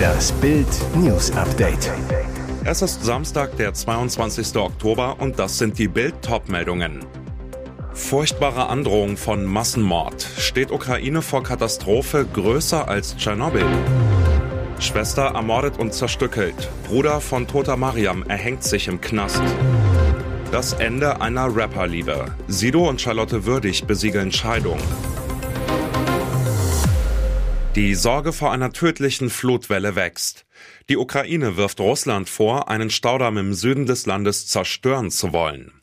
Das Bild News Update. Es ist Samstag, der 22. Oktober und das sind die Bild-Top-Meldungen. Furchtbare Androhung von Massenmord. Steht Ukraine vor Katastrophe größer als Tschernobyl? Schwester ermordet und zerstückelt. Bruder von Tota Mariam erhängt sich im Knast. Das Ende einer Rapperliebe. Sido und Charlotte Würdig besiegeln Scheidung. Die Sorge vor einer tödlichen Flutwelle wächst. Die Ukraine wirft Russland vor, einen Staudamm im Süden des Landes zerstören zu wollen.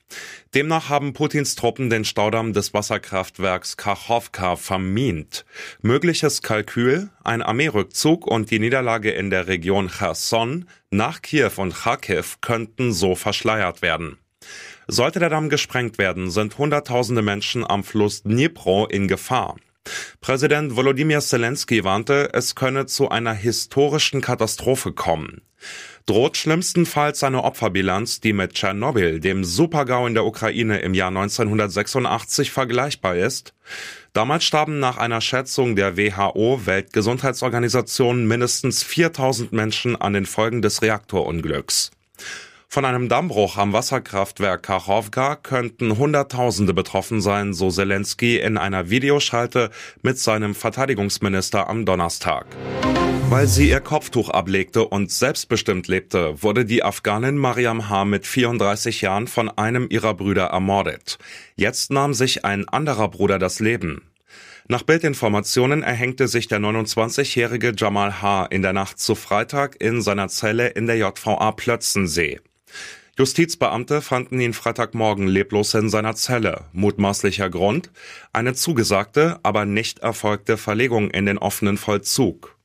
Demnach haben Putins Truppen den Staudamm des Wasserkraftwerks Kachowka vermint. Mögliches Kalkül, ein Armeerückzug und die Niederlage in der Region Cherson nach Kiew und Kharkiv könnten so verschleiert werden. Sollte der Damm gesprengt werden, sind Hunderttausende Menschen am Fluss Dnipro in Gefahr. Präsident Volodymyr Zelensky warnte, es könne zu einer historischen Katastrophe kommen. Droht schlimmstenfalls eine Opferbilanz, die mit Tschernobyl, dem Supergau in der Ukraine im Jahr 1986 vergleichbar ist? Damals starben nach einer Schätzung der WHO Weltgesundheitsorganisation mindestens 4000 Menschen an den Folgen des Reaktorunglücks. Von einem Dammbruch am Wasserkraftwerk Kachowka könnten Hunderttausende betroffen sein, so Zelensky in einer Videoschalte mit seinem Verteidigungsminister am Donnerstag. Weil sie ihr Kopftuch ablegte und selbstbestimmt lebte, wurde die Afghanin Mariam H. mit 34 Jahren von einem ihrer Brüder ermordet. Jetzt nahm sich ein anderer Bruder das Leben. Nach Bildinformationen erhängte sich der 29-jährige Jamal H. in der Nacht zu Freitag in seiner Zelle in der JVA Plötzensee. Justizbeamte fanden ihn Freitagmorgen leblos in seiner Zelle. Mutmaßlicher Grund? Eine zugesagte, aber nicht erfolgte Verlegung in den offenen Vollzug.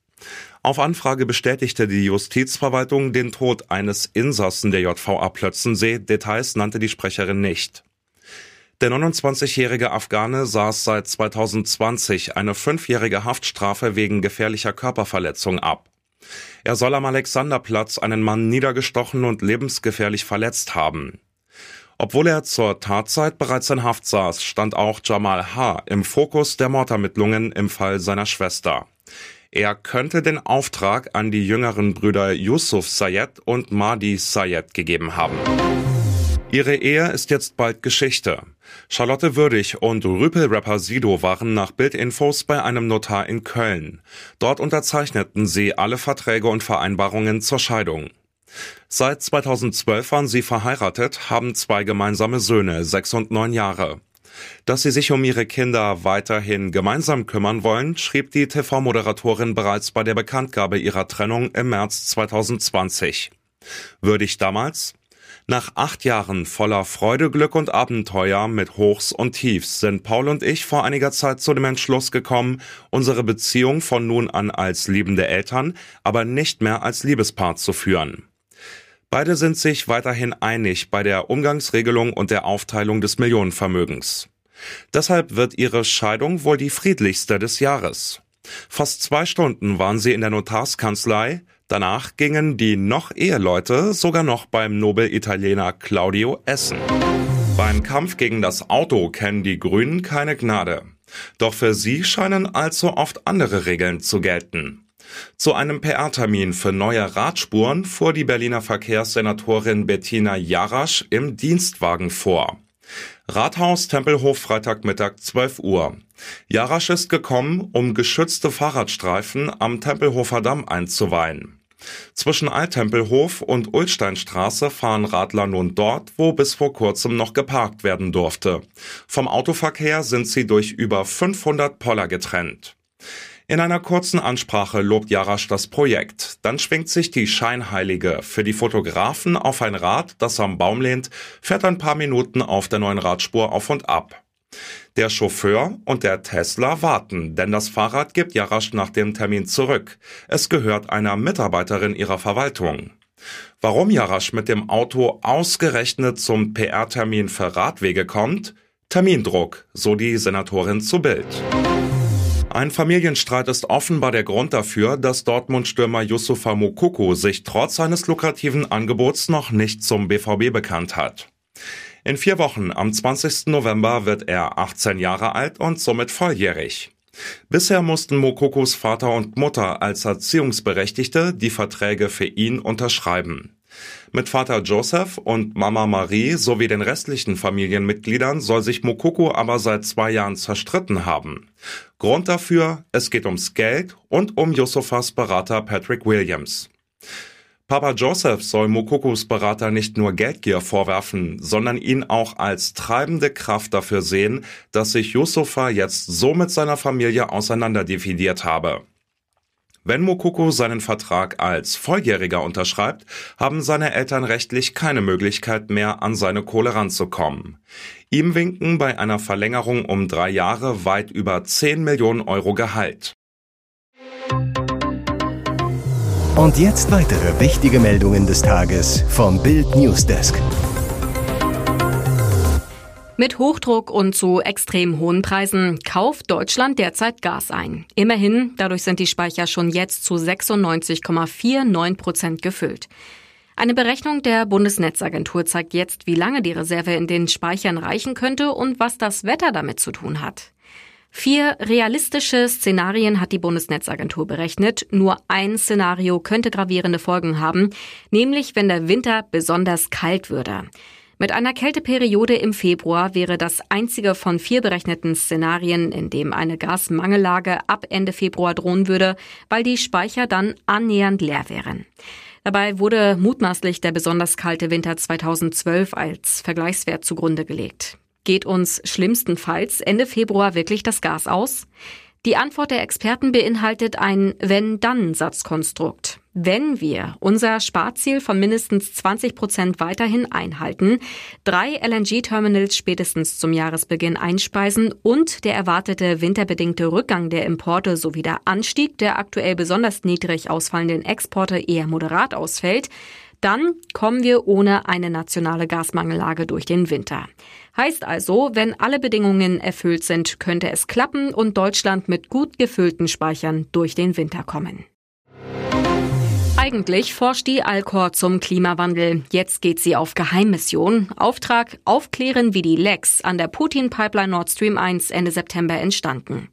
Auf Anfrage bestätigte die Justizverwaltung den Tod eines Insassen der JVA Plötzensee. Details nannte die Sprecherin nicht. Der 29-jährige Afghane saß seit 2020 eine fünfjährige Haftstrafe wegen gefährlicher Körperverletzung ab. Er soll am Alexanderplatz einen Mann niedergestochen und lebensgefährlich verletzt haben. Obwohl er zur Tatzeit bereits in Haft saß, stand auch Jamal H. im Fokus der Mordermittlungen im Fall seiner Schwester. Er könnte den Auftrag an die jüngeren Brüder Yusuf Sayed und Mahdi Sayed gegeben haben. Ihre Ehe ist jetzt bald Geschichte. Charlotte Würdig und Rüpel-Rapper Sido waren nach Bildinfos bei einem Notar in Köln. Dort unterzeichneten sie alle Verträge und Vereinbarungen zur Scheidung. Seit 2012 waren sie verheiratet, haben zwei gemeinsame Söhne, sechs und neun Jahre. Dass sie sich um ihre Kinder weiterhin gemeinsam kümmern wollen, schrieb die TV-Moderatorin bereits bei der Bekanntgabe ihrer Trennung im März 2020. Würdig damals, nach acht Jahren voller Freude, Glück und Abenteuer mit Hochs und Tiefs sind Paul und ich vor einiger Zeit zu dem Entschluss gekommen, unsere Beziehung von nun an als liebende Eltern, aber nicht mehr als Liebespaar zu führen. Beide sind sich weiterhin einig bei der Umgangsregelung und der Aufteilung des Millionenvermögens. Deshalb wird ihre Scheidung wohl die friedlichste des Jahres. Fast zwei Stunden waren sie in der Notarskanzlei, Danach gingen die noch Eheleute sogar noch beim Nobel-Italiener Claudio essen. Beim Kampf gegen das Auto kennen die Grünen keine Gnade. Doch für sie scheinen allzu oft andere Regeln zu gelten. Zu einem PR-Termin für neue Radspuren fuhr die Berliner Verkehrssenatorin Bettina Jarasch im Dienstwagen vor. Rathaus Tempelhof Freitagmittag 12 Uhr. Jarasch ist gekommen, um geschützte Fahrradstreifen am Tempelhofer Damm einzuweihen. Zwischen Alttempelhof und Ulsteinstraße fahren Radler nun dort, wo bis vor kurzem noch geparkt werden durfte. Vom Autoverkehr sind sie durch über 500 Poller getrennt. In einer kurzen Ansprache lobt Jarasch das Projekt. Dann schwingt sich die Scheinheilige für die Fotografen auf ein Rad, das am Baum lehnt, fährt ein paar Minuten auf der neuen Radspur auf und ab. Der Chauffeur und der Tesla warten, denn das Fahrrad gibt Jarasch nach dem Termin zurück. Es gehört einer Mitarbeiterin ihrer Verwaltung. Warum Jarasch mit dem Auto ausgerechnet zum PR-Termin für Radwege kommt? Termindruck, so die Senatorin zu Bild. Ein Familienstreit ist offenbar der Grund dafür, dass Dortmund-Stürmer Yusufa Mokoko sich trotz seines lukrativen Angebots noch nicht zum BVB bekannt hat. In vier Wochen, am 20. November, wird er 18 Jahre alt und somit volljährig. Bisher mussten Mokokos Vater und Mutter als Erziehungsberechtigte die Verträge für ihn unterschreiben. Mit Vater Joseph und Mama Marie sowie den restlichen Familienmitgliedern soll sich Mokoko aber seit zwei Jahren zerstritten haben. Grund dafür, es geht ums Geld und um Yusufas Berater Patrick Williams. Papa Joseph soll Mokokos Berater nicht nur Geldgier vorwerfen, sondern ihn auch als treibende Kraft dafür sehen, dass sich Yusufa jetzt so mit seiner Familie auseinanderdividiert habe. Wenn Mokoko seinen Vertrag als Volljähriger unterschreibt, haben seine Eltern rechtlich keine Möglichkeit mehr, an seine Kohle ranzukommen. Ihm winken bei einer Verlängerung um drei Jahre weit über 10 Millionen Euro Gehalt. Und jetzt weitere wichtige Meldungen des Tages vom Bild Newsdesk. Mit Hochdruck und zu extrem hohen Preisen kauft Deutschland derzeit Gas ein. Immerhin, dadurch sind die Speicher schon jetzt zu 96,49 Prozent gefüllt. Eine Berechnung der Bundesnetzagentur zeigt jetzt, wie lange die Reserve in den Speichern reichen könnte und was das Wetter damit zu tun hat. Vier realistische Szenarien hat die Bundesnetzagentur berechnet. Nur ein Szenario könnte gravierende Folgen haben, nämlich wenn der Winter besonders kalt würde. Mit einer Kälteperiode im Februar wäre das einzige von vier berechneten Szenarien, in dem eine Gasmangellage ab Ende Februar drohen würde, weil die Speicher dann annähernd leer wären. Dabei wurde mutmaßlich der besonders kalte Winter 2012 als Vergleichswert zugrunde gelegt. Geht uns schlimmstenfalls Ende Februar wirklich das Gas aus? Die Antwort der Experten beinhaltet ein Wenn-Dann-Satzkonstrukt. Wenn wir unser Sparziel von mindestens 20 Prozent weiterhin einhalten, drei LNG-Terminals spätestens zum Jahresbeginn einspeisen und der erwartete winterbedingte Rückgang der Importe sowie der Anstieg der aktuell besonders niedrig ausfallenden Exporte eher moderat ausfällt, dann kommen wir ohne eine nationale Gasmangellage durch den Winter. Heißt also, wenn alle Bedingungen erfüllt sind, könnte es klappen und Deutschland mit gut gefüllten Speichern durch den Winter kommen. Eigentlich forscht die Alcor zum Klimawandel. Jetzt geht sie auf Geheimmission. Auftrag aufklären, wie die Lecks an der Putin-Pipeline Nord Stream 1 Ende September entstanden.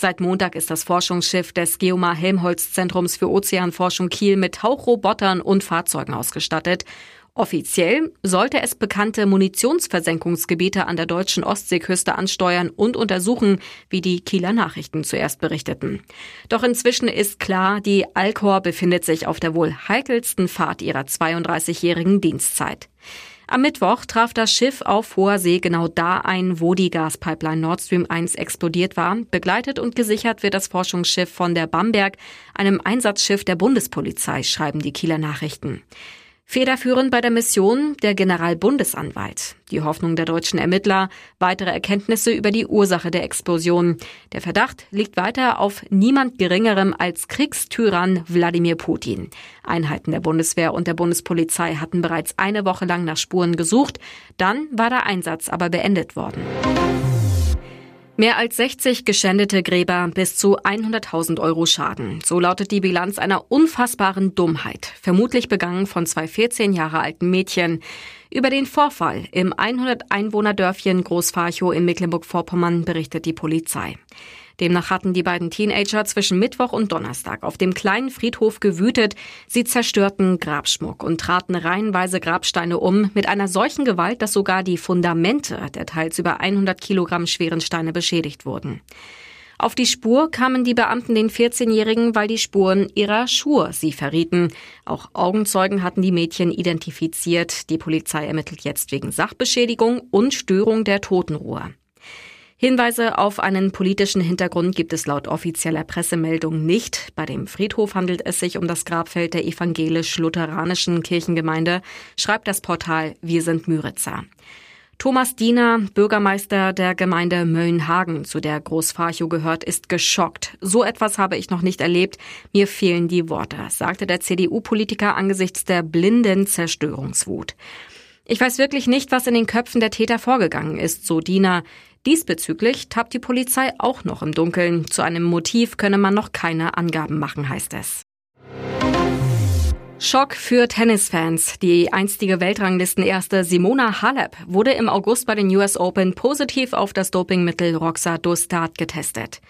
Seit Montag ist das Forschungsschiff des Geomar Helmholtz Zentrums für Ozeanforschung Kiel mit Tauchrobotern und Fahrzeugen ausgestattet. Offiziell sollte es bekannte Munitionsversenkungsgebiete an der deutschen Ostseeküste ansteuern und untersuchen, wie die Kieler Nachrichten zuerst berichteten. Doch inzwischen ist klar, die Alcor befindet sich auf der wohl heikelsten Fahrt ihrer 32-jährigen Dienstzeit. Am Mittwoch traf das Schiff auf hoher See genau da ein, wo die Gaspipeline Nord Stream 1 explodiert war. Begleitet und gesichert wird das Forschungsschiff von der Bamberg, einem Einsatzschiff der Bundespolizei, schreiben die Kieler Nachrichten. Federführend bei der Mission der Generalbundesanwalt. Die Hoffnung der deutschen Ermittler, weitere Erkenntnisse über die Ursache der Explosion. Der Verdacht liegt weiter auf niemand Geringerem als Kriegstyrann Wladimir Putin. Einheiten der Bundeswehr und der Bundespolizei hatten bereits eine Woche lang nach Spuren gesucht. Dann war der Einsatz aber beendet worden. Mehr als 60 geschändete Gräber, bis zu 100.000 Euro Schaden. So lautet die Bilanz einer unfassbaren Dummheit, vermutlich begangen von zwei 14 Jahre alten Mädchen. Über den Vorfall im 100-Einwohner-Dörfchen Großfarchow in Mecklenburg-Vorpommern berichtet die Polizei. Demnach hatten die beiden Teenager zwischen Mittwoch und Donnerstag auf dem kleinen Friedhof gewütet. Sie zerstörten Grabschmuck und traten reihenweise Grabsteine um mit einer solchen Gewalt, dass sogar die Fundamente der teils über 100 Kilogramm schweren Steine beschädigt wurden. Auf die Spur kamen die Beamten den 14-Jährigen, weil die Spuren ihrer Schuhe sie verrieten. Auch Augenzeugen hatten die Mädchen identifiziert. Die Polizei ermittelt jetzt wegen Sachbeschädigung und Störung der Totenruhe. Hinweise auf einen politischen Hintergrund gibt es laut offizieller Pressemeldung nicht. Bei dem Friedhof handelt es sich um das Grabfeld der evangelisch-lutheranischen Kirchengemeinde, schreibt das Portal Wir sind Müritzer. Thomas Diener, Bürgermeister der Gemeinde Möllenhagen, zu der Großfarchow gehört, ist geschockt. So etwas habe ich noch nicht erlebt. Mir fehlen die Worte, sagte der CDU-Politiker angesichts der blinden Zerstörungswut. Ich weiß wirklich nicht, was in den Köpfen der Täter vorgegangen ist, so Diener. Diesbezüglich tappt die Polizei auch noch im Dunkeln. Zu einem Motiv könne man noch keine Angaben machen, heißt es. Schock für Tennisfans. Die einstige Weltranglistenerste Simona Halep wurde im August bei den US Open positiv auf das Dopingmittel Roxadustat getestet.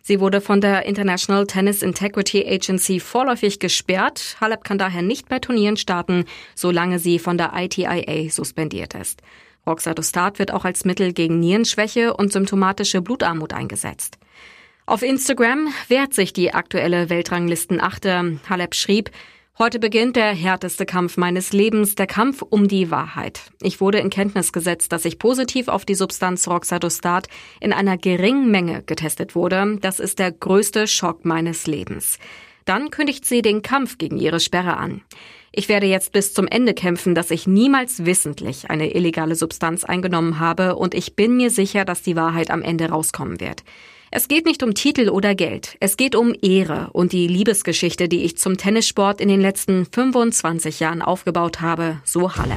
Sie wurde von der International Tennis Integrity Agency vorläufig gesperrt. Halep kann daher nicht bei Turnieren starten, solange sie von der ITIA suspendiert ist. Roxadustat wird auch als Mittel gegen Nierenschwäche und symptomatische Blutarmut eingesetzt. Auf Instagram wehrt sich die aktuelle Weltranglistenachte. Halep schrieb, Heute beginnt der härteste Kampf meines Lebens, der Kampf um die Wahrheit. Ich wurde in Kenntnis gesetzt, dass ich positiv auf die Substanz Roxadostat in einer geringen Menge getestet wurde. Das ist der größte Schock meines Lebens. Dann kündigt sie den Kampf gegen ihre Sperre an. Ich werde jetzt bis zum Ende kämpfen, dass ich niemals wissentlich eine illegale Substanz eingenommen habe und ich bin mir sicher, dass die Wahrheit am Ende rauskommen wird. Es geht nicht um Titel oder Geld. Es geht um Ehre und die Liebesgeschichte, die ich zum Tennissport in den letzten 25 Jahren aufgebaut habe, so Halle.